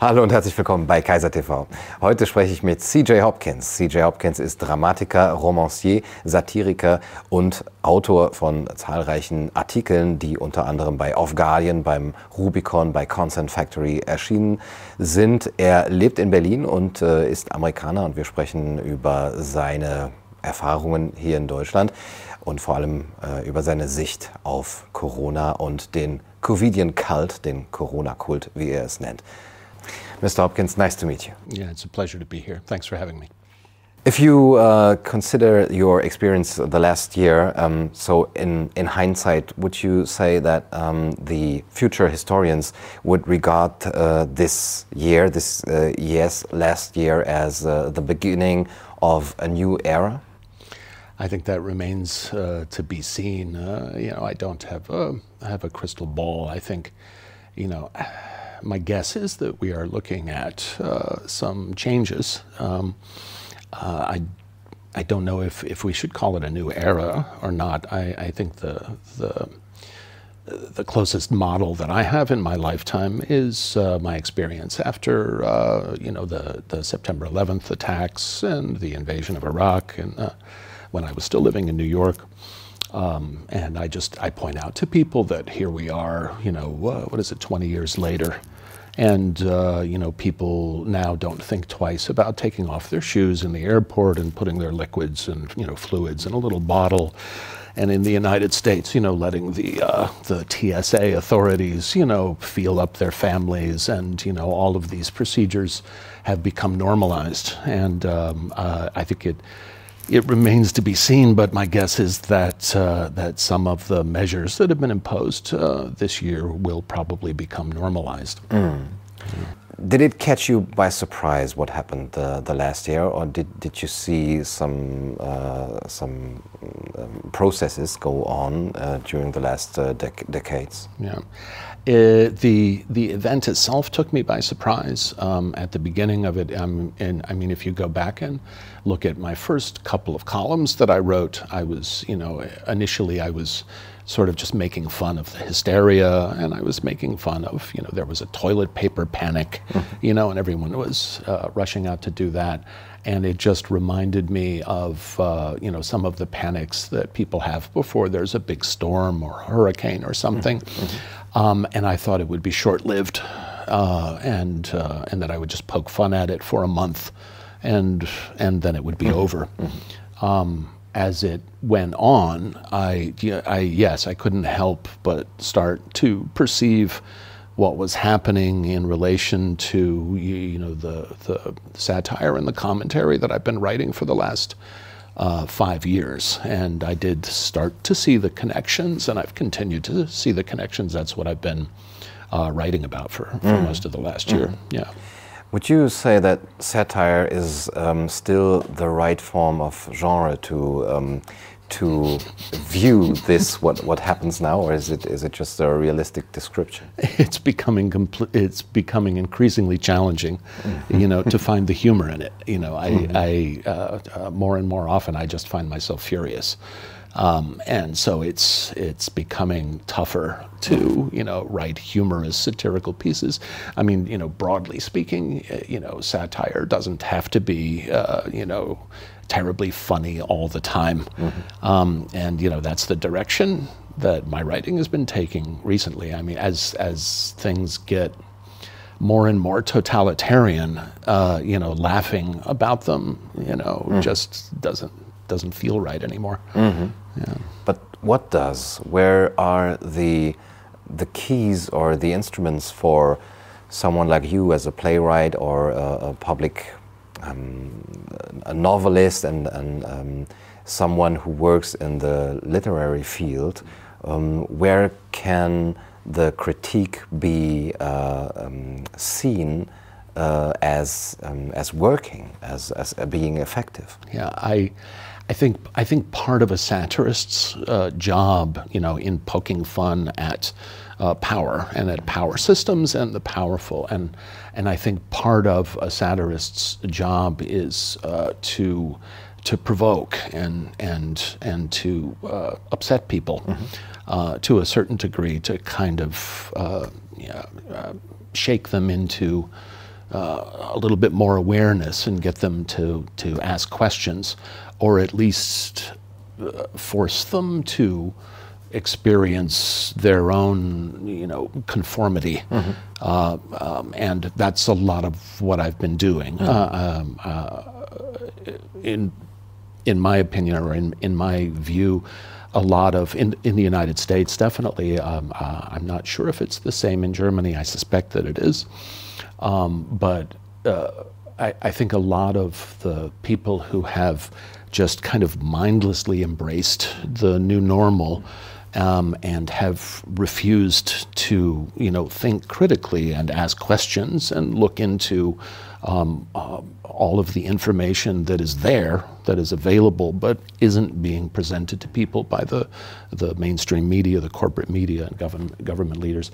Hallo und herzlich willkommen bei Kaiser TV. Heute spreche ich mit CJ Hopkins. CJ Hopkins ist Dramatiker, Romancier, Satiriker und Autor von zahlreichen Artikeln, die unter anderem bei Off Guardian, beim Rubicon, bei Consent Factory erschienen sind. Er lebt in Berlin und äh, ist Amerikaner und wir sprechen über seine Erfahrungen hier in Deutschland und vor allem äh, über seine Sicht auf Corona und den Covidian Cult, den Corona-Kult, wie er es nennt. Mr. Hopkins, nice to meet you. Yeah, it's a pleasure to be here. Thanks for having me. If you uh, consider your experience the last year, um, so in, in hindsight, would you say that um, the future historians would regard uh, this year, this uh, yes, last year, as uh, the beginning of a new era? I think that remains uh, to be seen. Uh, you know, I don't have a, I have a crystal ball. I think, you know, my guess is that we are looking at uh, some changes. Um, uh, I, I don't know if, if we should call it a new era or not. I, I think the, the, the closest model that I have in my lifetime is uh, my experience after uh, you know the, the September 11th attacks and the invasion of Iraq, and uh, when I was still living in New York. Um, and I just I point out to people that here we are, you know, what is it, 20 years later, and uh, you know people now don't think twice about taking off their shoes in the airport and putting their liquids and you know fluids in a little bottle. And in the United States, you know, letting the uh, the TSA authorities, you know, feel up their families, and you know, all of these procedures have become normalized. And um, uh, I think it it remains to be seen, but my guess is that uh, that some of the measures that have been imposed uh, this year will probably become normalized. Mm. Did it catch you by surprise what happened the, the last year, or did, did you see some uh, some um, processes go on uh, during the last uh, dec decades? Yeah. Uh, the the event itself took me by surprise um, at the beginning of it. Um, and I mean, if you go back and look at my first couple of columns that I wrote, I was, you know, initially I was sort of just making fun of the hysteria, and I was making fun of, you know, there was a toilet paper panic, mm-hmm. you know, and everyone was uh, rushing out to do that. And it just reminded me of, uh, you know, some of the panics that people have before there's a big storm or hurricane or something. Um, and I thought it would be short lived. Uh, and uh, and that I would just poke fun at it for a month, and and then it would be mm-hmm. over. Mm-hmm. Um, as it went on, I, I yes, I couldn't help but start to perceive what was happening in relation to you know the the satire and the commentary that I've been writing for the last uh, five years, and I did start to see the connections, and I've continued to see the connections. That's what I've been uh, writing about for, for mm. most of the last year. Mm. Yeah. Would you say that satire is um, still the right form of genre to um, to view this what what happens now, or is it is it just a realistic description? It's becoming compl- it's becoming increasingly challenging, mm-hmm. you know, to find the humor in it. You know, I, mm-hmm. I uh, uh, more and more often I just find myself furious. Um, and so it's it's becoming tougher to you know write humorous satirical pieces. I mean, you know, broadly speaking, uh, you know, satire doesn't have to be uh, you know terribly funny all the time, mm-hmm. um, and you know that's the direction that my writing has been taking recently. I mean, as as things get more and more totalitarian, uh, you know, laughing about them, you know, mm. just doesn't doesn't feel right anymore. Mm-hmm. Yeah. But what does? Where are the the keys or the instruments for someone like you as a playwright or a, a public um, a novelist and, and um, someone who works in the literary field, um, where can the critique be uh, um, seen uh, as um, as working, as as being effective? Yeah, I I think I think part of a satirist's uh, job, you know, in poking fun at uh, power and at power systems and the powerful, and and I think part of a satirist's job is uh, to to provoke and and and to uh, upset people mm-hmm. Uh, to a certain degree, to kind of uh, shake them into uh, a little bit more awareness and get them to, to ask questions or at least uh, force them to experience their own, you know, conformity, mm-hmm. uh, um, and that's a lot of what I've been doing. Mm-hmm. Uh, um, uh, in in my opinion, or in in my view, a lot of in in the United States, definitely. Um, uh, I'm not sure if it's the same in Germany. I suspect that it is, um, but. Uh, I, I think a lot of the people who have just kind of mindlessly embraced the new normal um, and have refused to, you know, think critically and ask questions and look into um, uh, all of the information that is there, that is available, but isn't being presented to people by the, the mainstream media, the corporate media, and government, government leaders.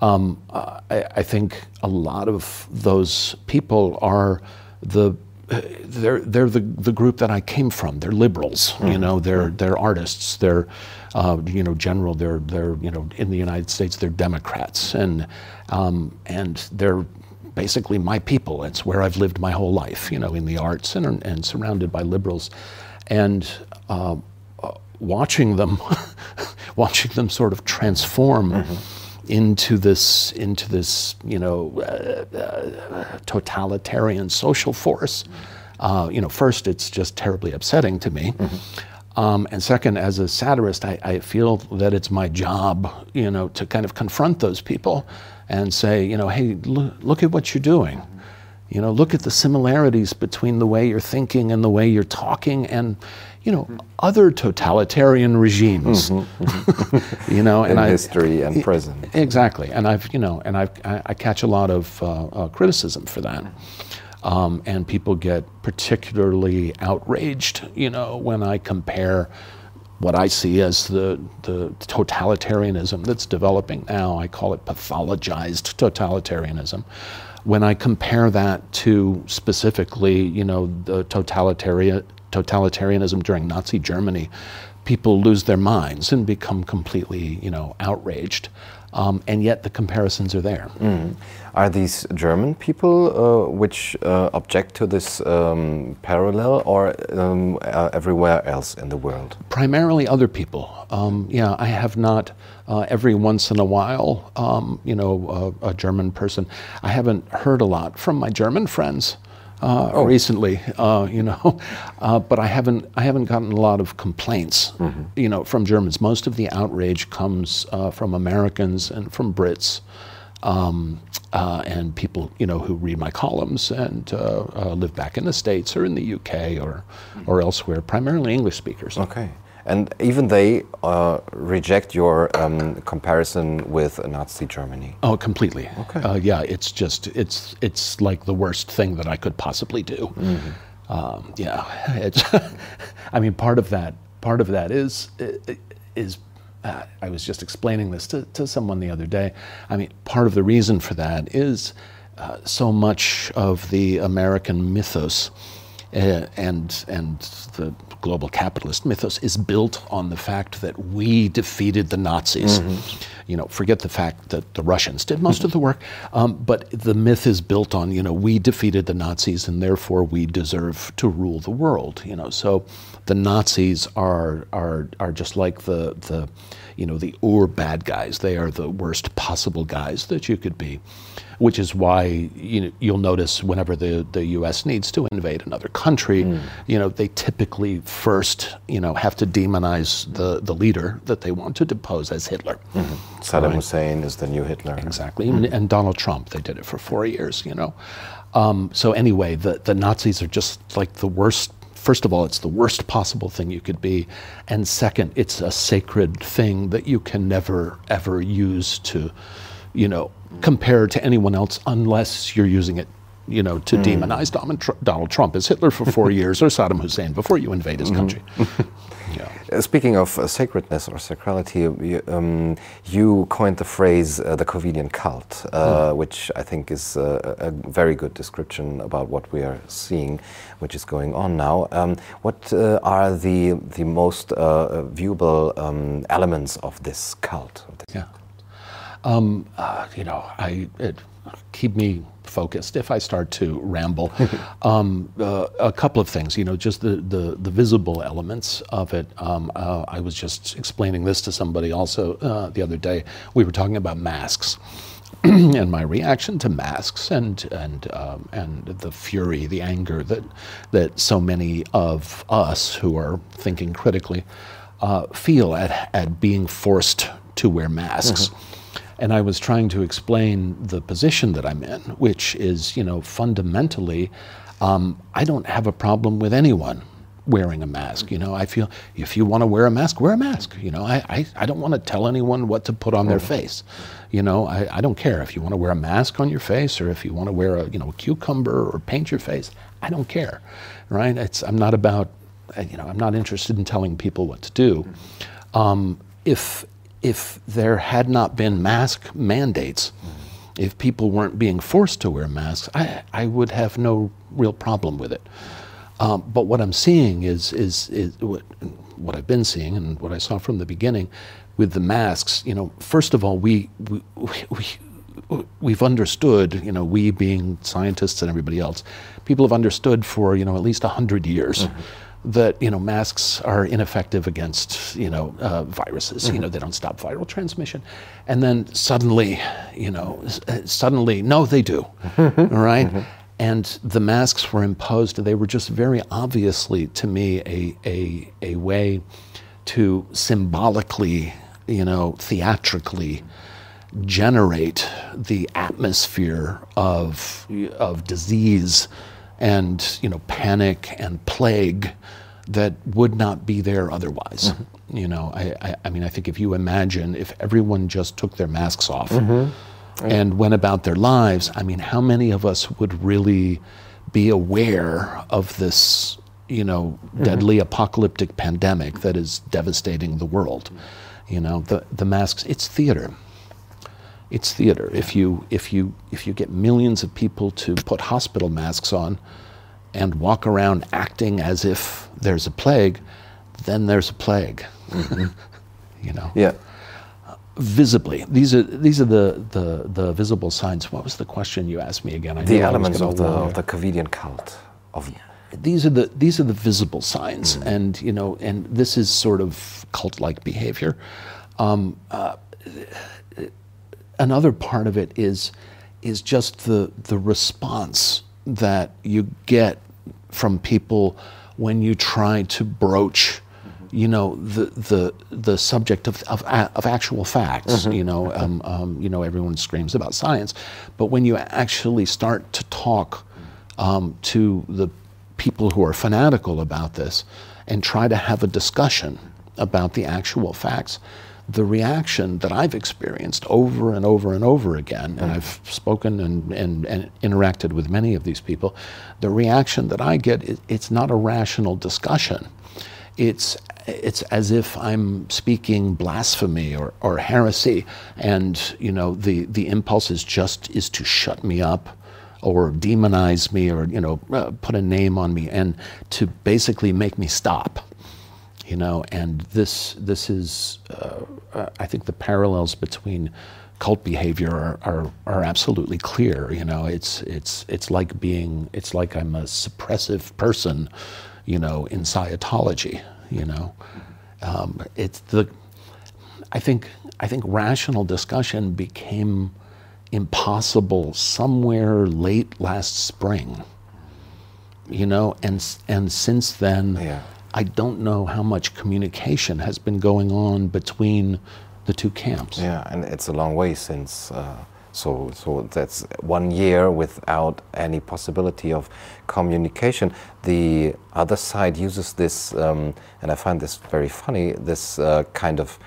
Um, I, I think a lot of those people are the they're they're the, the group that I came from. They're liberals, mm-hmm. you know. They're they're artists. They're uh, you know general. They're they're you know in the United States they're Democrats and um, and they're basically my people. It's where I've lived my whole life. You know, in the arts and and surrounded by liberals, and uh, uh, watching them watching them sort of transform. Mm-hmm into this into this you know uh, uh, totalitarian social force. Uh, you know, first it's just terribly upsetting to me. Mm-hmm. Um, and second, as a satirist, I, I, feel that it's my job, you know, to kind of confront those people and say, you know, hey, l- look at what you're doing. You know, look at the similarities between the way you're thinking and the way you're talking, and you know, other totalitarian regimes, mm-hmm, mm-hmm. you know, and in I, history and present. Exactly, and I've, you know, and I've, I, I catch a lot of uh, uh, criticism for that, um, and people get particularly outraged, you know, when I compare what I see as the, the totalitarianism that's developing now. I call it pathologized totalitarianism. When I compare that to specifically, you know, the totalitarian totalitarianism during Nazi Germany, people lose their minds and become completely, you know, outraged. Um, and yet the comparisons are there. Mm. Are these German people uh, which uh, object to this um, parallel, or um, uh, everywhere else in the world? Primarily other people. Um, yeah, I have not. Uh, every once in a while, um, you know, a German person. I haven't heard a lot from my German friends uh, oh. recently, uh, you know, uh, but I haven't I haven't gotten a lot of complaints, mm-hmm. you know, from Germans. Most of the outrage comes uh, from Americans and from Brits. Um, uh, and people, you know, who read my columns and uh, live back in the states or in the UK or, or elsewhere, primarily English speakers. Okay. And even they uh, reject your um, comparison with Nazi Germany. Oh, completely. Okay. Uh, yeah, it's just it's it's like the worst thing that I could possibly do. Mm-hmm. Um, yeah, it's. I mean, part of that part of that is is. Uh, I was just explaining this to, to someone the other day. I mean, part of the reason for that is uh, so much of the American mythos uh, and and the global capitalist mythos is built on the fact that we defeated the Nazis. Mm-hmm. You know, forget the fact that the Russians did most of the work, um, but the myth is built on you know we defeated the Nazis and therefore we deserve to rule the world. You know, so the Nazis are are are just like the the you know the Ur bad guys. They are the worst possible guys that you could be which is why you know, you'll notice whenever the, the U.S. needs to invade another country, mm. you know, they typically first, you know, have to demonize the, the leader that they want to depose as Hitler. Mm-hmm. Saddam right? Hussein is the new Hitler. Exactly. Mm. And, and, Donald Trump, they did it for four years, you know. Um, so anyway, the, the Nazis are just like the worst first of all, it's the worst possible thing you could be. And second, it's a sacred thing that you can never, ever use to, you know, compared to anyone else unless you're using it you know, to mm. demonize Donald Trump as Hitler for four years or Saddam Hussein before you invade his country. Yeah. Uh, speaking of uh, sacredness or sacrality, you, um, you coined the phrase uh, the Covidian cult, uh, mm. which I think is uh, a very good description about what we are seeing, which is going on now. Um, what uh, are the, the most viewable um, elements of this cult? Of this yeah. Um, uh, you know, I it, keep me focused if I start to ramble. um, uh, a couple of things, you know, just the, the, the visible elements of it. Um, uh, I was just explaining this to somebody also uh, the other day. We were talking about masks. and my reaction to masks and and um, and the fury, the anger that that so many of us who are thinking critically uh, feel at at being forced to wear masks. Mm-hmm. And I was trying to explain the position that I'm in, which is, you know, fundamentally, um, I don't have a problem with anyone wearing a mask. You know, I feel if you want to wear a mask, wear a mask. You know, I, I, I don't want to tell anyone what to put on their face. You know, I, I don't care if you want to wear a mask on your face or if you want to wear a, you know, a cucumber or paint your face. I don't care, right? It's, I'm not about, you know, I'm not interested in telling people what to do. Um, if, if there had not been mask mandates, if people weren't being forced to wear masks, I, I would have no real problem with it. Um, but what I'm seeing is, is, is what, what, I've been seeing and what I saw from the beginning with the masks. You know, first of all, we, we, we, we've understood, you know, we being scientists and everybody else, people have understood for, you know, at least 100 years. Mm-hmm that you know masks are ineffective against you know uh, viruses. Mm-hmm. You know they don't stop viral transmission, and then suddenly, you know, suddenly no, they do. all right? mm-hmm and the masks were imposed. They were just very obviously, to me, a, a, a way to symbolically, you know, theatrically generate the atmosphere of, of disease and, you know, panic and plague that would not be there otherwise. Mm-hmm. You know, I, I, I, mean, I think if you imagine if everyone just took their masks off, mm-hmm and went about their lives, I mean, how many of us would really be aware of this, you know, mm-hmm. deadly apocalyptic pandemic that is devastating the world? You know, the, the masks, it's theater. It's theater. If you, if, you, if you get millions of people to put hospital masks on and walk around acting as if there's a plague, then there's a plague. Mm-hmm. you know? Yeah visibly. These are these are the, the, the visible signs. What was the question you asked me again? I the elements of the, of the Covidian cult. Of these are the these are the visible signs, mm. and you know, and this is sort of cult-like behavior. Um, uh, another part of it is is just the the response that you get from people when you try to broach you know the the the subject of of, of actual facts. Mm-hmm. You know, um, um, you know, everyone screams about science, but when you actually start to talk um, to the people who are fanatical about this and try to have a discussion about the actual facts, the reaction that I've experienced over and over and over again, and I've spoken and, and, and interacted with many of these people, the reaction that I get, it's not a rational discussion. It's it's as if I'm speaking blasphemy or, or heresy, and you know the the impulse is just is to shut me up, or demonize me, or you know uh, put a name on me, and to basically make me stop. You know, and this this is uh, uh I think the parallels between cult behavior are, are, are absolutely clear. You know, it's it's it's like being it's like I'm a suppressive person, you know, in Scientology you know, um, it's the. I think I think rational discussion became impossible somewhere late last spring. You know, and and since then, yeah. I don't know how much communication has been going on between the two camps. Yeah, and it's a long way since. Uh so, so that's one year without any possibility of communication. The other side uses this, um, and I find this very funny, this uh, kind of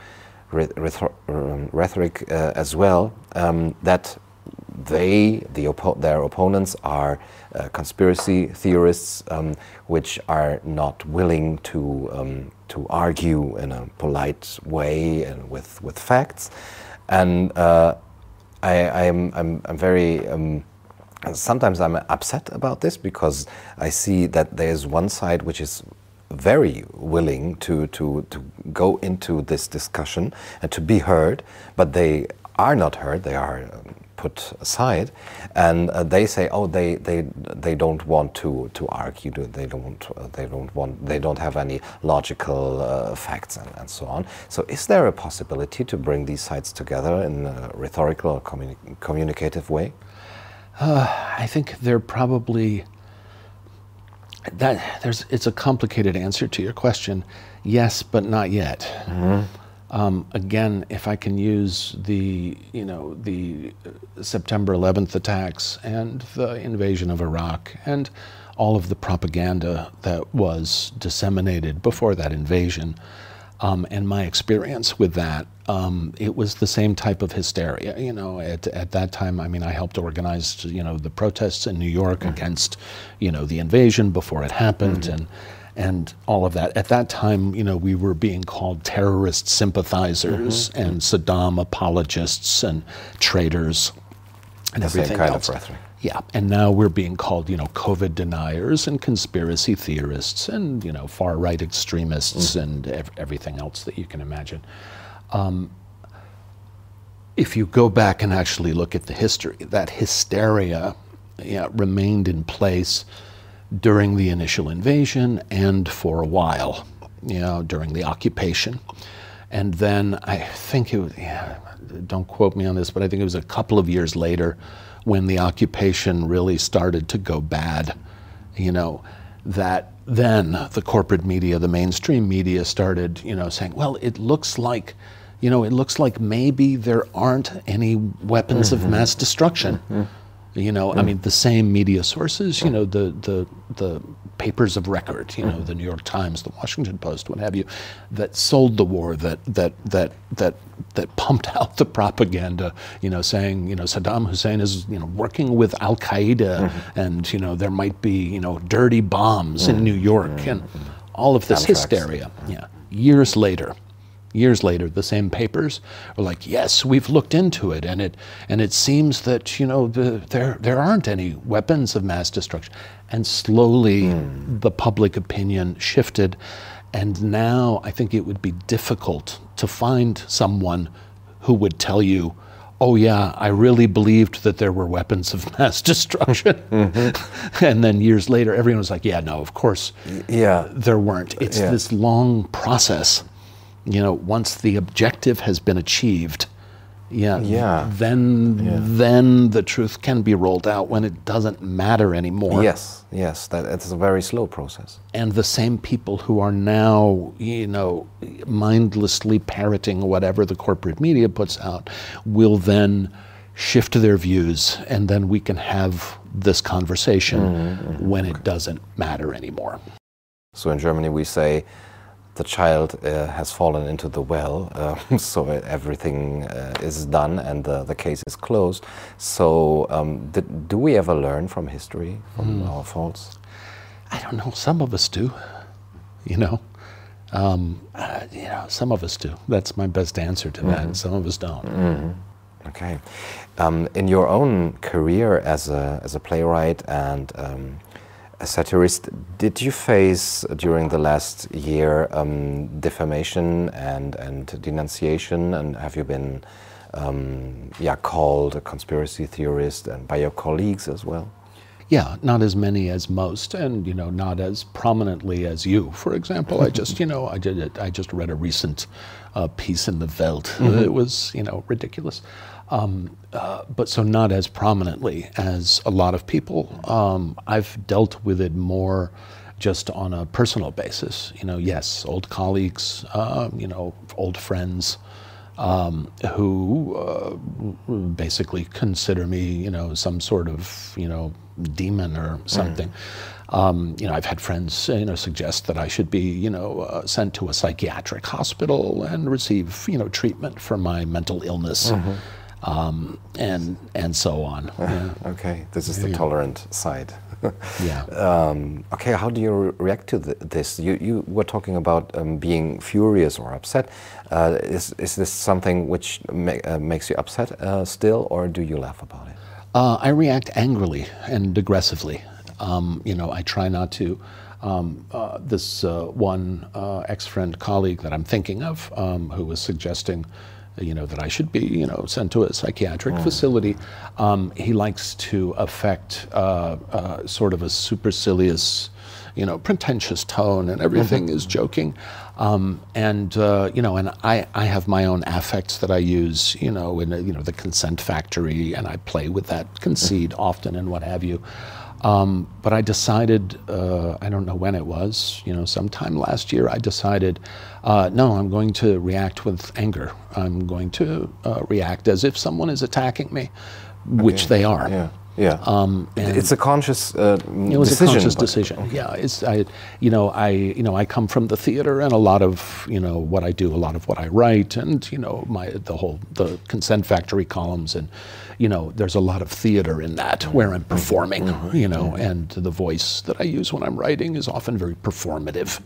um, rhetoric uh, as well, um, that they, the oppo their opponents, are uh, conspiracy theorists um, which are not willing to, um, to argue in a polite way and with, with facts. And uh, I, am I'm, I'm very. Um, sometimes I'm upset about this because I see that there's one side which is very willing to, to, to go into this discussion and to be heard, but they are not heard. They are um, put aside, and uh, they say, oh, they, they, they don't want to, to argue, they don't, uh, they don't want, they don't have any logical uh, facts and, and so on. So is there a possibility to bring these sides together in a rhetorical or communi communicative way? Uh, I think they're probably that there's it's a complicated answer to your question. Yes, but not yet. Mm-hmm. Um, again, if I can use the you know the September 11th attacks and the invasion of Iraq and all of the propaganda that was disseminated before that invasion, um, and my experience with that, um, it was the same type of hysteria. You know, at, at that time, I mean, I helped organize, you know, the protests in New York mm-hmm. against, you know, the invasion before it happened, mm-hmm. and and all of that. At that time, you know, we were being called terrorist sympathizers mm-hmm. and Saddam apologists and traitors and the everything kind else. Yeah, and now we're being called, you know, COVID deniers and conspiracy theorists and you know far right extremists mm. and ev- everything else that you can imagine. Um, if you go back and actually look at the history, that hysteria yeah, remained in place during the initial invasion and for a while, you know, during the occupation. And then I think it was, yeah, don't quote me on this, but I think it was a couple of years later when the occupation really started to go bad, you know, that then the corporate media, the mainstream media started, you know, saying, well, it looks like, you know, it looks like maybe there aren't any weapons mm-hmm. of mass destruction. Mm-hmm. You know. I mean, the same media sources, you know, the, the, the papers of record, you know, the New York Times, the Washington Post, what have you, that sold the war, that, that, that, that, that pumped out the propaganda, you know, saying, you know, Saddam Hussein is, you know, working with Al Qaeda mm-hmm. and, you know, there might be, you know, dirty bombs mm-hmm. in New York mm-hmm. and all of this hysteria. Yeah. Years later, years later, the same papers are like, yes, we've looked into it, and it and it seems that you know the, there there aren't any weapons of mass destruction, and slowly mm. the public opinion shifted, and now I think it would be difficult to find someone who would tell you. Oh yeah, I really believed that there were weapons of mass destruction, mm-hmm. and then years later, everyone was like, "Yeah, no, of course, yeah, there weren't." It's yeah. this long process you know, once the objective has been achieved, yeah, yeah. then yeah. then the truth can be rolled out when it doesn't matter anymore. Yes, yes, that it's a very slow process. And the same people who are now, you know, mindlessly parroting whatever the corporate media puts out will then shift their views and then we can have this conversation mm-hmm. when it doesn't matter anymore. So in Germany we say the child uh, has fallen into the well, uh, so everything uh, is done and the, the case is closed. So, um, did, do we ever learn from history, from mm. our faults? I don't know. Some of us do, you know. Um, uh, you know, some of us do. That's my best answer to that. Mm -hmm. Some of us don't. Mm -hmm. Okay. Um, in your own career as a, as a playwright and um, a satirist, did you face during the last year um, defamation and, and denunciation? And have you been um, yeah, called a conspiracy theorist and by your colleagues as well? Yeah, not as many as most, and you know, not as prominently as you. For example, I just, you know, I did. I just read a recent uh, piece in the Welt. Mm -hmm. It was, you know, ridiculous. Um, uh, but so not as prominently as a lot of people. Um, I've dealt with it more just on a personal basis. You know, yes, old colleagues, uh, you know, old friends. Um, who uh, basically consider me, you know, some sort of, you know, demon or something. Mm. Um, you know, I've had friends, you know, suggest that I should be, you know, uh, sent to a psychiatric hospital and receive, you know, treatment for my mental illness. Mm-hmm um, and and so on. Yeah. okay, this is the yeah. tolerant side. yeah. Um, okay, how do you re react to th this? You you were talking about um, being furious or upset. Uh, is is this something which ma uh, makes you upset uh, still, or do you laugh about it? Uh, I react angrily and aggressively. Um, you know, I try not to. Um, uh, this uh, one ex-friend colleague that I'm thinking of, um, who was suggesting you know, that I should be, you know, sent to a psychiatric mm. facility. Um, he likes to affect uh, uh, sort of a supercilious, you know, pretentious tone, and everything mm-hmm. is joking. Um, and uh, you know, and I, I have my own affects that I use, you know, in a, you know the consent factory, and I play with that conceit mm-hmm. often, and what have you. Um, but I decided, uh, I don't know when it was, you know, sometime last year, I decided, uh, no, I'm going to react with anger. I'm going to uh, react as if someone is attacking me, which okay. they are. Yeah. Yeah, um, it's a conscious uh, it was decision, a conscious decision. Okay. Yeah, it's I, you know, I, you know, I come from the theater, and a lot of, you know, what I do, a lot of what I write, and you know, my the whole the Consent Factory columns, and you know, there's a lot of theater in that where I'm performing, you know, and the voice that I use when I'm writing is often very performative.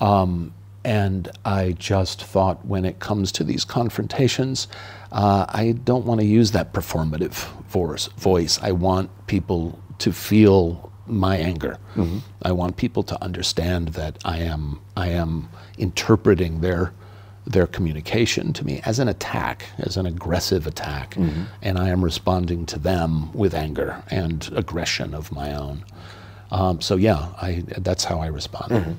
Um, and I just thought when it comes to these confrontations, uh, I don't want to use that performative voice. voice. I want people to feel my anger. Mm-hmm. I want people to understand that I am, I am interpreting their, their communication to me as an attack, as an aggressive attack, mm-hmm. and I am responding to them with anger and aggression of my own. Um, so yeah, I, that's how I respond. Mm-hmm.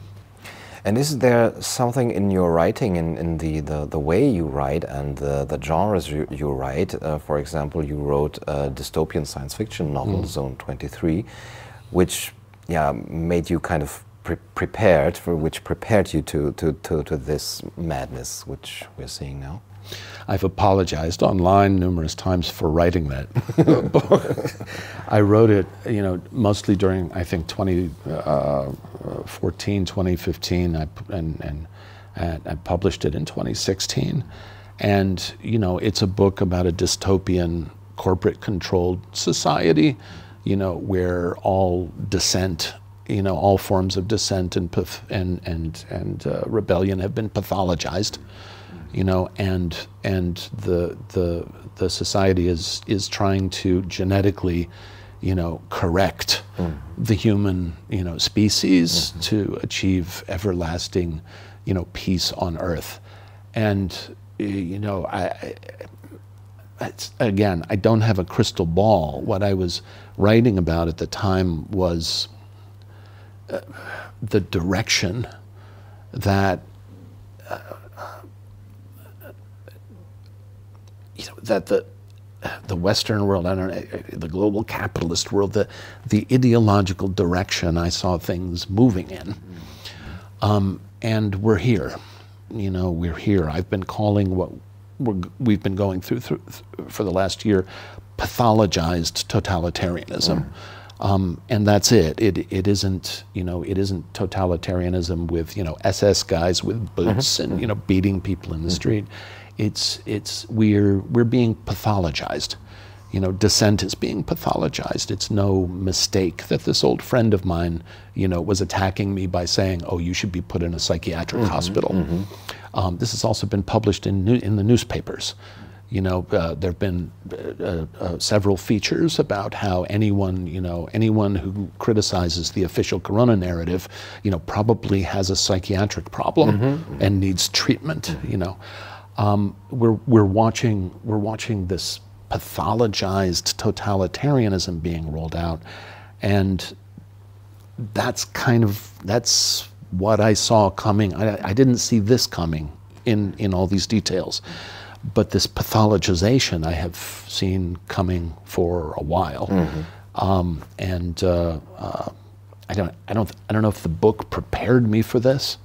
And is there something in your writing, in, in the, the, the way you write and the, the genres you, you write? Uh, for example, you wrote a dystopian science fiction novel, mm. Zone 23, which yeah, made you kind of pre prepared, for which prepared you to, to, to, to this madness which we're seeing now? I've apologized online numerous times for writing that book. I wrote it, you know, mostly during I think 2014, uh, 2015, I, and, and, and I published it in 2016. And you know, it's a book about a dystopian corporate-controlled society, you know, where all dissent you know, all forms of dissent and and and and uh, rebellion have been pathologized you know, and and the the the society is is trying to genetically, you know, correct mm. the human you know species mm-hmm. to achieve everlasting, you know, peace on Earth, and you know, I, I again, I don't have a crystal ball. What I was writing about at the time was the direction that uh, you know, that the the Western world, I don't know, the global capitalist world, the the ideological direction I saw things moving in, um, and we're here. You know, we're here. I've been calling what we have been going through, through, for the last year pathologized totalitarianism. Mm. Um, and that's it. It it isn't you know it isn't totalitarianism with you know SS guys with boots mm-hmm. and you know beating people in the mm-hmm. street it's, it's, we're, we're being pathologized. You know, dissent is being pathologized. It's no mistake that this old friend of mine, you know, was attacking me by saying, "Oh, you should be put in a psychiatric mm-hmm, hospital." Mm-hmm. Um, this has also been published in new, in the newspapers. You know, uh, there have been uh, uh, several features about how anyone, you know, anyone who criticizes the official Corona narrative, you know, probably has a psychiatric problem mm-hmm. and needs treatment. You know, um, we're, we're, watching, we're watching this pathologized totalitarianism being rolled out. And that's kind of, that's what I saw coming. I, I didn't see this coming in, in all these details. But this pathologization I have seen coming for a while. Mm-hmm. Um, and uh, uh, I, don't, I, don't, I don't know if the book prepared me for this.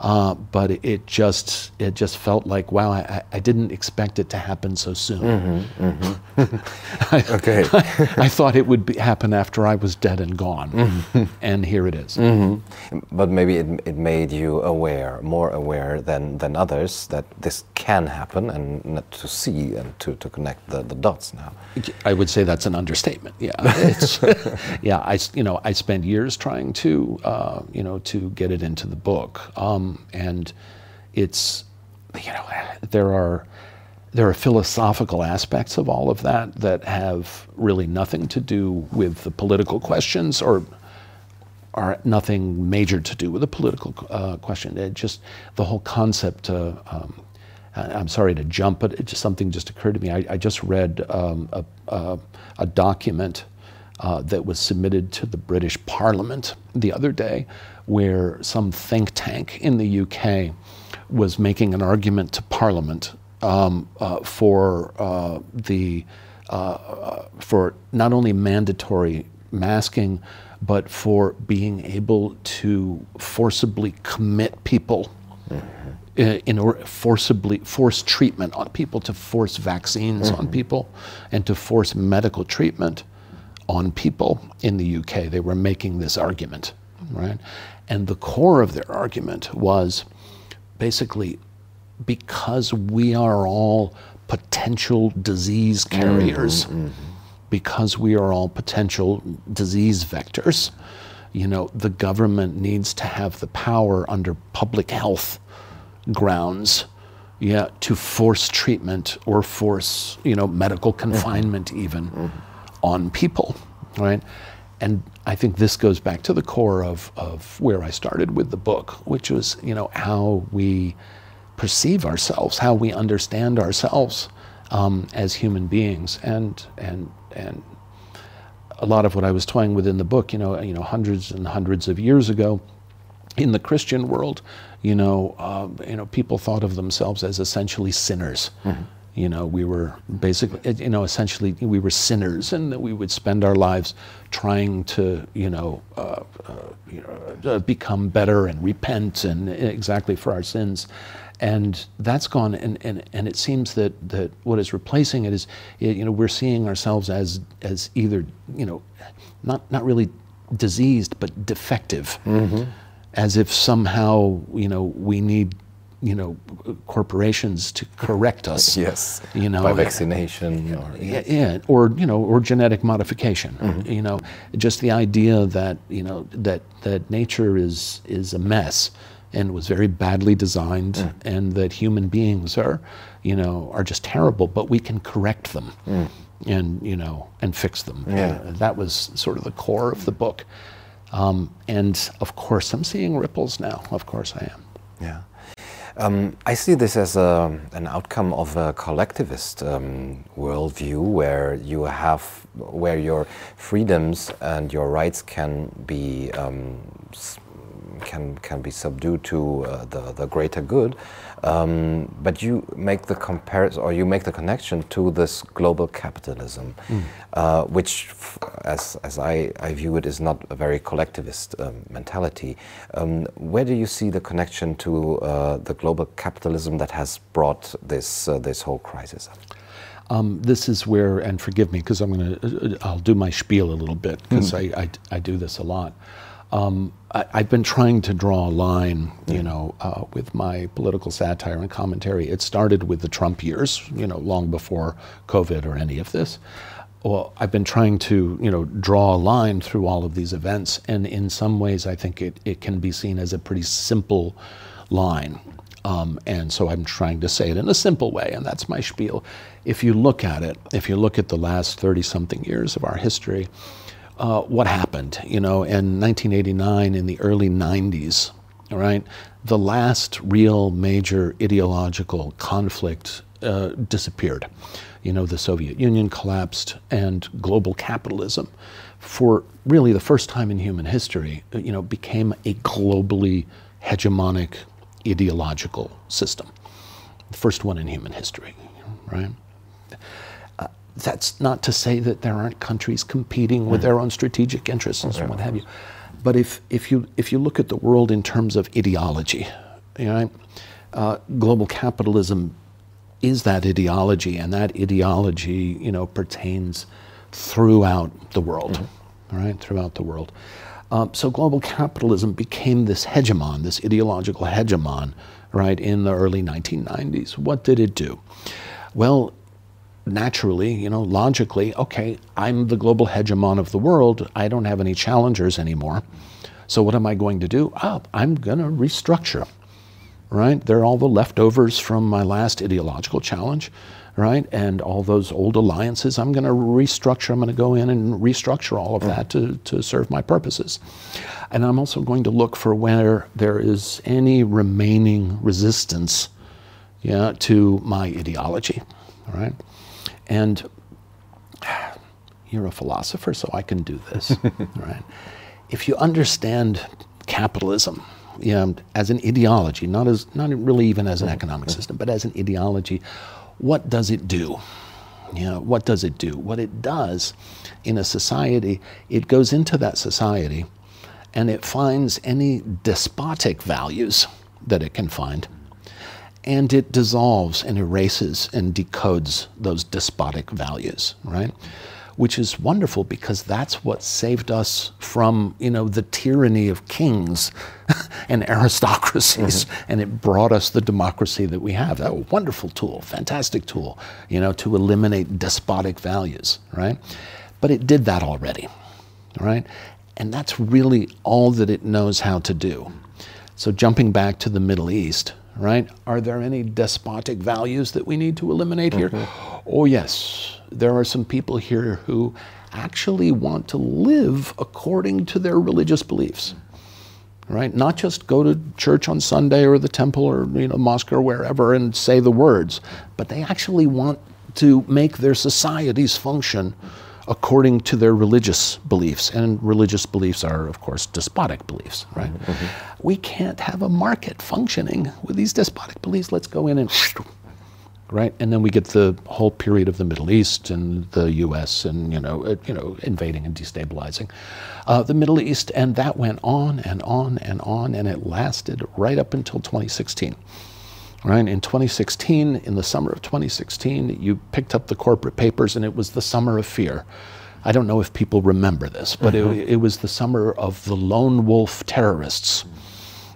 Uh, but it, just it just felt like wow I, I didn't expect it to happen so soon. Mm-hmm, mm-hmm. I, okay, I, I, thought it would be, happen after I was dead and gone, mm-hmm. and here it is. Mm-hmm. But maybe it, it made you aware, more aware than, than others, that this can happen, and to see and to, to connect the, the dots now. I would say that's an understatement. Yeah, yeah. I you know I spent years trying to uh, you know to get it into the book. Um, and it's you know there are there are philosophical aspects of all of that that have really nothing to do with the political questions or are nothing major to do with the political uh, question. It just the whole concept uh, um, I'm sorry to jump, but it just something just occurred to me. I, I just read um, a, a, a, document uh, that was submitted to the British Parliament the other day, where some think tank in the UK was making an argument to Parliament um, uh, for uh, the uh, for not only mandatory masking, but for being able to forcibly commit people. Mm-hmm. In order forcibly force treatment on people, to force vaccines mm-hmm. on people, and to force medical treatment on people in the UK. They were making this argument, right? And the core of their argument was basically because we are all potential disease mm-hmm, carriers, mm-hmm, mm-hmm. because we are all potential disease vectors, you know, the government needs to have the power under public health grounds yeah, to force treatment or force, you know, medical mm-hmm. confinement even mm-hmm. on people, right? And I think this goes back to the core of, of where I started with the book, which was, you know, how we perceive ourselves, how we understand ourselves um, as human beings, and and and a lot of what I was toying with in the book, you know, you know, hundreds and hundreds of years ago, in the Christian world, you know, uh, you know, people thought of themselves as essentially sinners. Mm-hmm. You know, we were basically, you know, essentially we were sinners, and that we would spend our lives trying to, you know, uh, uh, you know, uh, become better and repent and exactly for our sins and that's gone and, and, and it seems that, that what is replacing it is you know we're seeing ourselves as as either you know not not really diseased but defective mm-hmm. as if somehow you know we need you know corporations to correct us yes you know by vaccination or, yeah, yeah or you know or genetic modification mm-hmm. you know just the idea that you know that that nature is is a mess and was very badly designed, mm. and that human beings are, you know, are just terrible, but we can correct them. Mm. And you know, and fix them. Yeah. Uh, that was sort of the core of the book. Um, and of course, I'm seeing ripples now. Of course, I am. Yeah. Um, I see this as a, an outcome of a collectivist um, worldview where you have, where your freedoms and your rights can be um, can can be subdued to uh, the the greater good. Um, but you make the comparison, or you make the connection to this global capitalism, mm. uh, which, as as I, I view it, is not a very collectivist um, mentality. Um, where do you see the connection to uh, the global capitalism that has brought this uh, this whole crisis up? Um, this is where, and forgive me because I'm going to, uh, I'll do my spiel a little bit because mm. I, I, I do this a lot. Um, I, have been trying to draw a line, you know, uh, with my political satire and commentary. It started with the Trump years, you know, long before COVID or any of this. Well, I've been trying to, you know, draw a line through all of these events, and in some ways, I think it, it can be seen as a pretty simple line. Um, and so I'm trying to say it in a simple way, and that's my spiel. If you look at it, if you look at the last 30 something years of our history, uh, what happened, you know, in 1989, in the early 90s, all right, the last real major ideological conflict uh, disappeared. You know, the Soviet Union collapsed and global capitalism, for really the first time in human history, uh, you know, became a globally hegemonic ideological system. The first one in human history, right? That's not to say that there aren't countries competing with mm. their own strategic interests and so what have you. But if, if, you, if you look at the world in terms of ideology, you know, uh, global capitalism is that ideology, and that ideology, you know, pertains throughout the world, mm-hmm. right? Throughout the world. Um, so global capitalism became this hegemon, this ideological hegemon, right, in the early 1990s. What did it do? Well, naturally, you know, logically, okay, I'm the global hegemon of the world. I don't have any challengers anymore. So what am I going to do? Oh, I'm going to restructure, right? They're all the leftovers from my last ideological challenge, right? And all those old alliances, I'm going to restructure. I'm going to go in and restructure all of that to, to serve my purposes. And I'm also going to look for where there is any remaining resistance yeah, to my ideology, all right? And you're a philosopher, so I can do this, right? If you understand capitalism, you know, as an ideology, not as not really even as an mm-hmm. economic mm-hmm. system, but as an ideology, what does it do? You know, what does it do? What it does in a society, it goes into that society and it finds any despotic values that it can find and it dissolves and erases and decodes those despotic values, right? Which is wonderful because that's what saved us from, you know, the tyranny of kings and aristocracies, mm-hmm. and it brought us the democracy that we have. That wonderful tool, fantastic tool, you know, to eliminate despotic values, right? But it did that already, right? And that's really all that it knows how to do. So jumping back to the Middle East, right? Are there any despotic values that we need to eliminate here? Mm-hmm. Oh, yes. There are some people here who actually want to live according to their religious beliefs. Right? Not just go to church on Sunday or the temple or you know mosque or wherever and say the words, but they actually want to make their societies function according to their religious beliefs. And religious beliefs are, of course, despotic beliefs, right? Mm-hmm. mm-hmm. We can't have a market functioning with these despotic beliefs. Let's go in and, right? And then we get the whole period of the Middle East and the U.S. and, you know, uh, you know invading and destabilizing uh, the Middle East. And that went on and on and on, and it lasted right up until 2016. Right? In 2016, in the summer of 2016, you picked up the corporate papers and it was the summer of fear. I don't know if people remember this, but mm-hmm. it, it, was the summer of the lone wolf terrorists.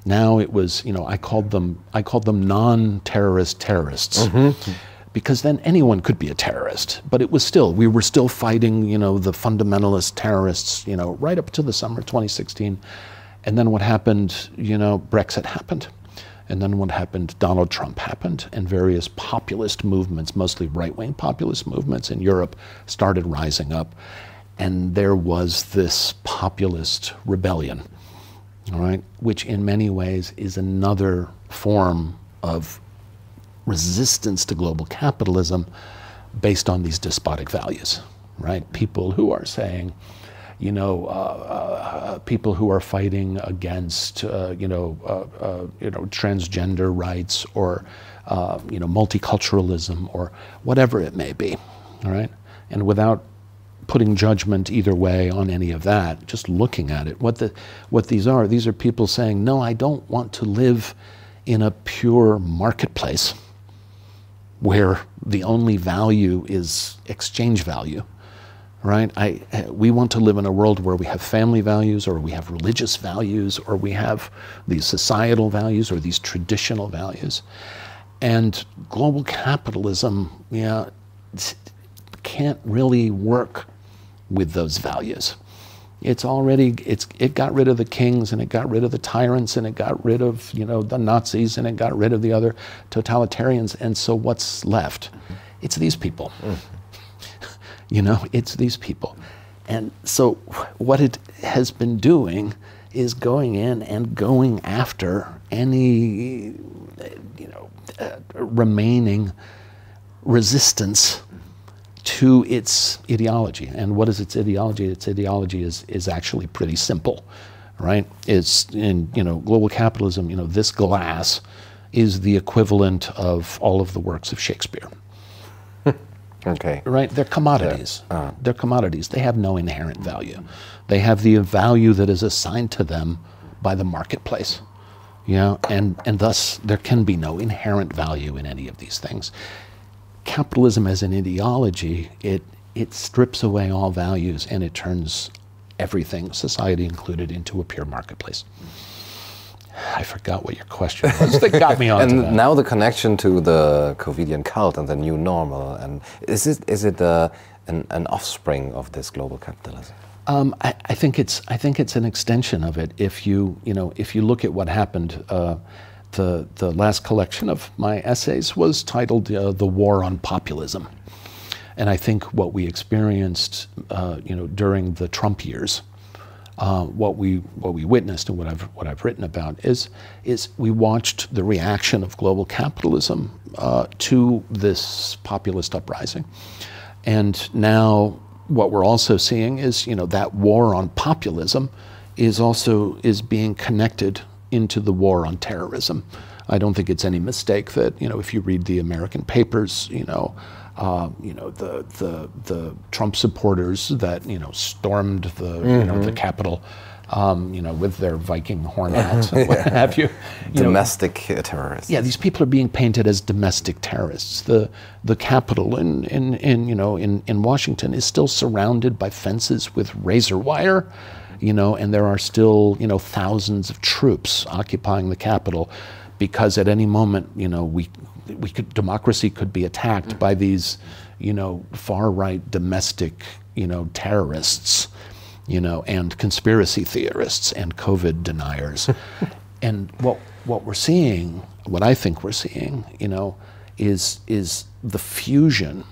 Now it was, you know, I called them, I called them non-terrorist terrorists. Mm-hmm. Because then anyone could be a terrorist, but it was still we were still fighting, you know, the fundamentalist terrorists, you know, right up to the summer of 2016, and then what happened? You know, Brexit happened and then what happened? Donald Trump happened, and various populist movements, mostly right wing populist movements in Europe, started rising up. And there was this populist rebellion, all right, which in many ways is another form of resistance to global capitalism based on these despotic values, right? People who are saying, you know, uh, uh, people who are fighting against, uh, you know, uh, uh, you know, transgender rights or, uh, you know, multiculturalism or whatever it may be, all right? And without putting judgment either way on any of that, just looking at it, what the, what these are, these are people saying, no, I don't want to live in a pure marketplace where the only value is exchange value right? I, we want to live in a world where we have family values or we have religious values or we have these societal values or these traditional values. And global capitalism yeah, can't really work with those values. It's already it's it got rid of the kings and it got rid of the tyrants and it got rid of you know the Nazis and it got rid of the other totalitarians and so what's left? It's these people. Mm. You know, it's these people. And so what it has been doing is going in and going after any, you know, uh, remaining resistance to its ideology. And what is its ideology? Its ideology is, is actually pretty simple, right? It's in, you know, global capitalism, you know, this glass is the equivalent of all of the works of Shakespeare. Okay. Right? They're commodities. Yeah. Uh. They're commodities. They have no inherent value. They have the value that is assigned to them by the marketplace. You know, and, and thus there can be no inherent value in any of these things. Capitalism as an ideology, it it strips away all values and it turns everything, society included, into a pure marketplace. I forgot what your question was that got me on. and that. now the connection to the COVIDian cult and the new normal, and is it is it uh, an, an, offspring of this global capitalism? Um, I, I, think it's I think it's an extension of it. If you you know if you look at what happened, uh, the the last collection of my essays was titled uh, "The War on Populism," and I think what we experienced uh, you know during the Trump years uh, what we what we witnessed and what I've what I've written about is is we watched the reaction of global capitalism uh, to this populist uprising. And now what we're also seeing is, you know, that war on populism is also is being connected into the war on terrorism. I don't think it's any mistake that, you know, if you read the American papers, you know, uh, you know the, the the Trump supporters that you know stormed the mm-hmm. you know the mm-hmm. Capitol um, you know, with their Viking horn hats and what have you. you domestic know, terrorists. Yeah, these people are being painted as domestic terrorists. The the Capitol in, in, in you know in, in Washington is still surrounded by fences with razor wire, you know, and there are still you know thousands of troops occupying the Capitol, because at any moment you know we we could democracy could be attacked mm-hmm. by these you know far right domestic you know terrorists you know, and conspiracy theorists and COVID deniers. and what what we're seeing, what I think we're seeing, you know, is is the fusion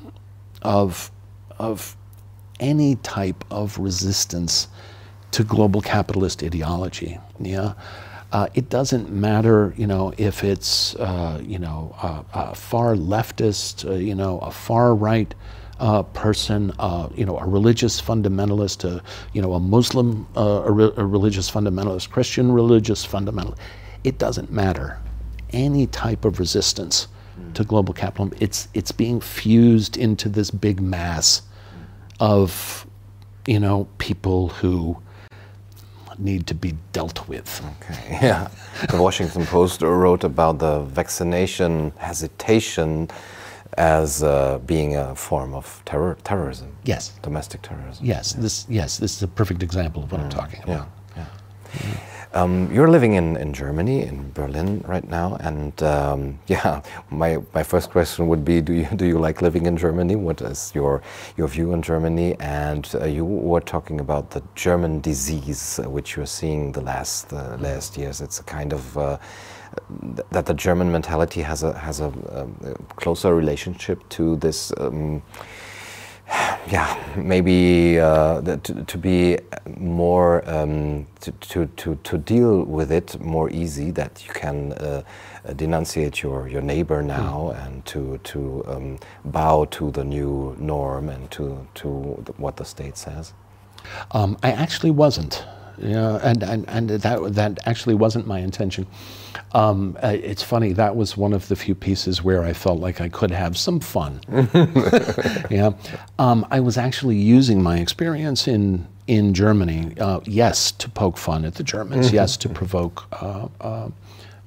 of of any type of resistance to global capitalist ideology. Yeah. Uh, it doesn't matter, you know, if it's, uh, you know, a, a far leftist, uh, you know, a far right uh, person, uh, you know, a religious fundamentalist, a, you know, a Muslim, uh, a, re- a, religious fundamentalist, Christian religious fundamentalist. It doesn't matter. Any type of resistance mm. to global capitalism, it's it's being fused into this big mass of, you know, people who need to be dealt with. Okay, yeah. The Washington Post wrote about the vaccination hesitation as uh, being a form of terror, terrorism. Yes. Domestic terrorism. Yes. Yeah. This. Yes. This is a perfect example of what mm. I'm talking about. Yeah. yeah. Um, you're living in, in Germany, in Berlin right now, and um, yeah, my, my first question would be: Do you do you like living in Germany? What is your your view on Germany? And uh, you were talking about the German disease, uh, which you're seeing the last uh, last years. It's a kind of uh, that the German mentality has a has a, a closer relationship to this. Um, yeah, maybe uh, to, to, be more um, to, to, to, to, deal with it more easy. That you can uh, denunciate your, your neighbor now mm. and to to um, bow to the new norm and to to what the state says. Um, I actually wasn't. Yeah, and, and, and that, that actually wasn't my intention. Um, uh, it's funny, that was one of the few pieces where I felt like I could have some fun. yeah. Um, I was actually using my experience in, in Germany, uh, yes, to poke fun at the Germans, mm-hmm. yes, to provoke uh, uh,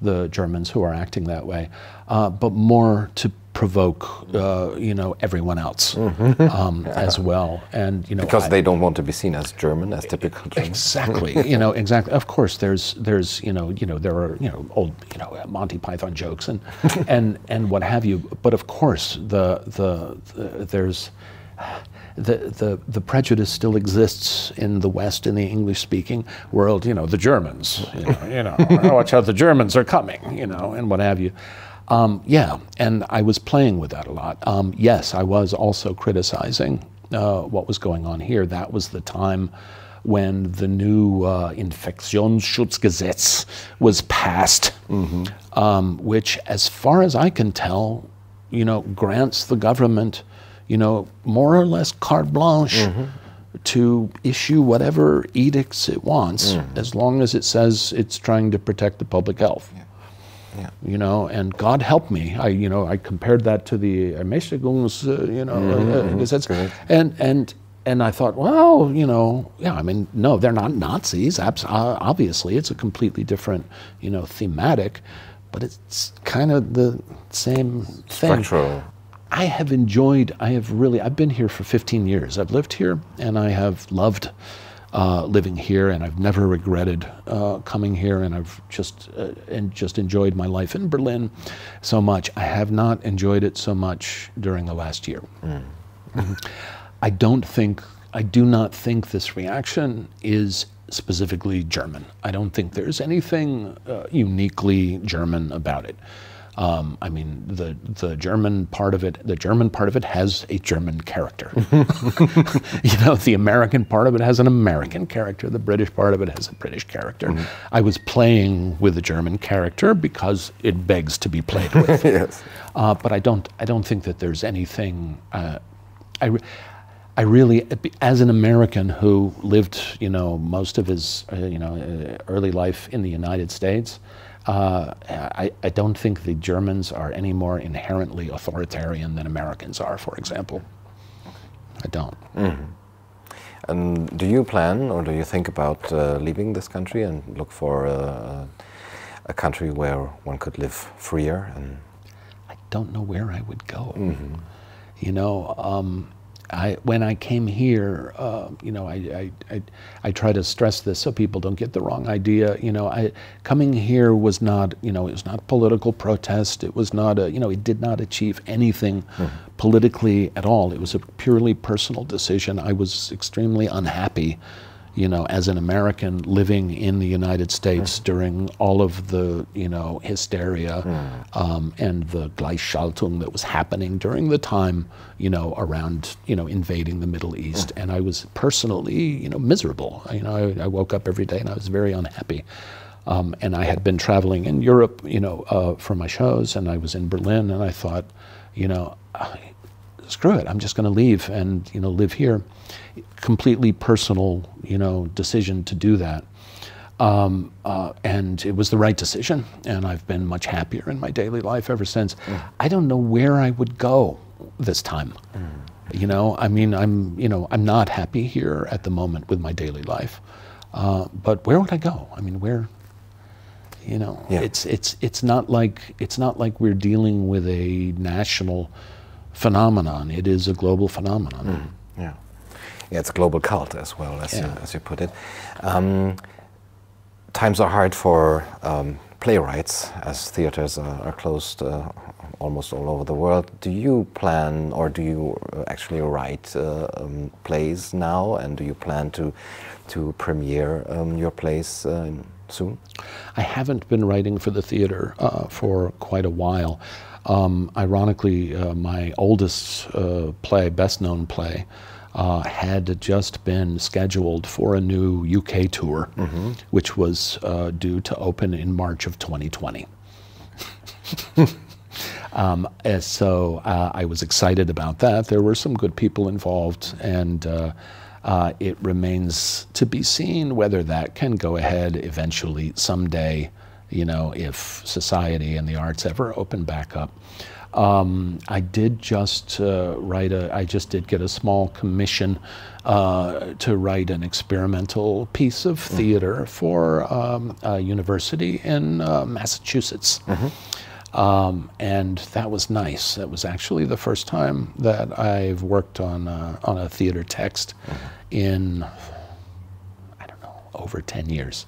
the Germans who are acting that way, uh, but more to provoke, uh, you know, everyone else mm-hmm. um, as well. And you know, because I, they don't want to be seen as German, as typical German. Exactly. you know, exactly. Of course, there's there's you know you know there are you know old you know Monty Python jokes and and and what have you. But of course, the the, the there's. The, the, the prejudice still exists in the West, in the English speaking world, you know, the Germans, you know, you know watch out, the Germans are coming, you know, and what have you. Um, yeah, and I was playing with that a lot. Um, yes, I was also criticizing uh, what was going on here. That was the time when the new uh, Infektionsschutzgesetz was passed, mm-hmm. um, which, as far as I can tell, you know, grants the government, you know, more or less carte blanche. Mm-hmm. To issue whatever edicts it wants, mm-hmm. as long as it says it's trying to protect the public health. Yeah. Yeah. You know, and God help me. I, you know, I compared that to the Ermächtigungs, uh, you know, mm-hmm, uh, mm-hmm. and and and I thought, well, you know, yeah, I mean, no, they're not Nazis. Abs- uh, obviously, it's a completely different, you know, thematic, but it's kind of the same thing. Structural. I have enjoyed. I have really. I've been here for 15 years. I've lived here, and I have loved uh, living here, and I've never regretted uh, coming here, and I've just uh, and just enjoyed my life in Berlin so much. I have not enjoyed it so much during the last year. Mm. I don't think I do not think this reaction is specifically German. I don't think there's anything uh, uniquely German about it. Um, I mean, the the German part of it, the German part of it has a German character. you know, the American part of it has an American character. The British part of it has a British character. I was playing with the German character because it begs to be played with. yes. Uh, but I don't. I don't think that there's anything. Uh, I, re- I really, as an American who lived, you know, most of his, uh, you know, uh, early life in the United States, uh, I, I don't think the Germans are any more inherently authoritarian than Americans are, for example. I don't. And do you plan or do you think about uh, leaving this country and look for uh, a country where one could live freer? And I don't know where I would go. You know, um, I, when I came here, uh, you know, I, I, I, I try to stress this so people don't get the wrong idea. You know, I, coming here was not, you know, it was not political protest. It was not a, you know, it did not achieve anything politically at all. It was a purely personal decision. I was extremely unhappy you know, as an American living in the United States during all of the, you know, hysteria um, and the Gleichschaltung that was happening during the time, you know, around, you know, invading the Middle East. And I was personally, you know, miserable. You know, I, I woke up every day and I was very unhappy. Um, and I had been traveling in Europe, you know, uh, for my shows, and I was in Berlin, and I thought, you know, screw it, I'm just going to leave and you know live here. Completely personal, you know, decision to do that, um, uh, and it was the right decision. And I've been much happier in my daily life ever since. I don't know where I would go this time. You know, I mean, I'm you know I'm not happy here at the moment with my daily life, uh, but where would I go? I mean, where? You know, Yeah. it's it's it's not like it's not like we're dealing with a national phenomenon. It is a global phenomenon. yeah, yeah, it's a global cult as well as you, as you put it. Um, times are hard for um, playwrights as theaters are, are closed uh, almost all over the world. Do you plan or do you uh, actually write uh, um, plays now? And do you plan to to premiere um, your plays uh, soon? I haven't been writing for the theater uh, for quite a while. Um, ironically, uh, my oldest uh, play, best known play, uh, had just been scheduled for a new UK tour, which was uh, due to open in March of 2020. Um, and so uh, I was excited about that. There were some good people involved, and uh, uh, it remains to be seen whether that can go ahead eventually someday. You know, if society and the arts ever open back up. Um, I did just uh, write a. I just did get a small commission uh, to write an experimental piece of theater for um, a university in uh, Massachusetts. Um, and that was nice. That was actually the first time that I've worked on a, on a theater text in I don't know over ten years.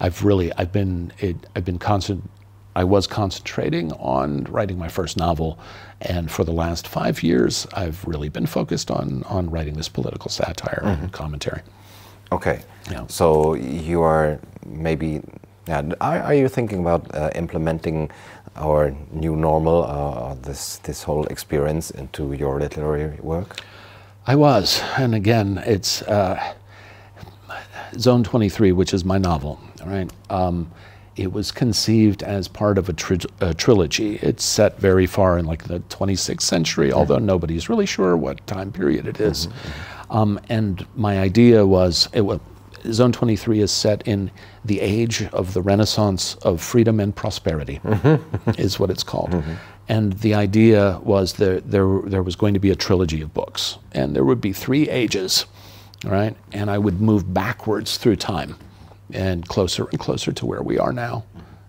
I've really I've been it, I've been constant. I was concentrating on writing my first novel, and for the last five years, I've really been focused on on writing this political satire and commentary. Okay. Yeah. So you are maybe. Yeah, are, are you thinking about uh, implementing our new normal, uh, this this whole experience into your literary work? I was, and again, it's uh, Zone 23, which is my novel, right? Um, it was conceived as part of a, tri- a trilogy. It's set very far in like the 26th century, although nobody's really sure what time period it is. Mm-hmm. Um, and my idea was, it was Zone 23 is set in the age of the Renaissance of freedom and prosperity, mm-hmm. is what it's called. Mm-hmm. And the idea was that there, there was going to be a trilogy of books, and there would be three ages, right? And I would move backwards through time and closer and closer to where we are now,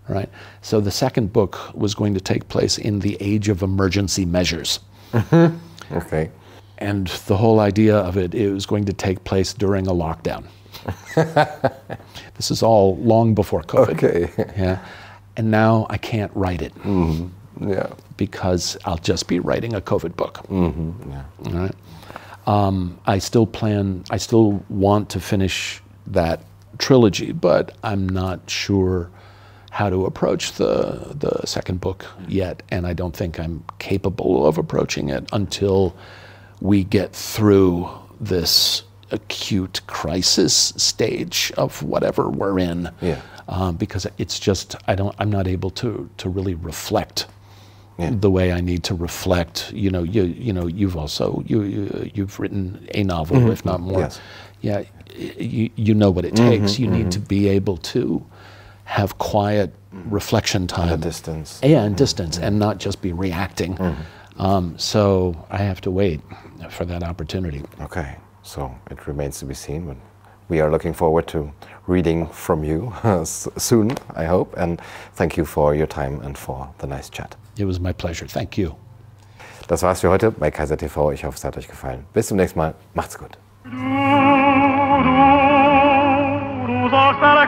right? So the second book was going to take place in the age of emergency measures. Okay. And the whole idea of it, it was going to take place during a lockdown. this is all long before COVID. Okay. Yeah. And now I can't write it Yeah. because I'll just be writing a COVID book. Mm-hmm. Yeah. All right. Um, I still plan, I still want to finish that trilogy, but I'm not sure how to approach the the second book yet, and I don't think I'm capable of approaching it until we get through this acute crisis stage of whatever we're in. Yeah. Um, because it's just I don't I'm not able to to really reflect Yeah. the way I need to reflect. You know, you you know you've also you, you you've written a novel, if not more. Yes. Yeah, you you know what it takes. Mm-hmm, you need to mm-hmm. be able to have quiet mm. reflection time A distance. yeah, and mm-hmm, distance, and not just be reacting. Um, so I have to wait for that opportunity. Okay, so it remains to be seen, but we are looking forward to reading from you soon, I hope. And thank you for your time and for the nice chat. It was my pleasure. Thank you. Das war's für heute bei Kaiser TV. Ich hoffe, es hat euch gefallen. Bis zum nächsten Mal. Macht's gut. Du sollst alle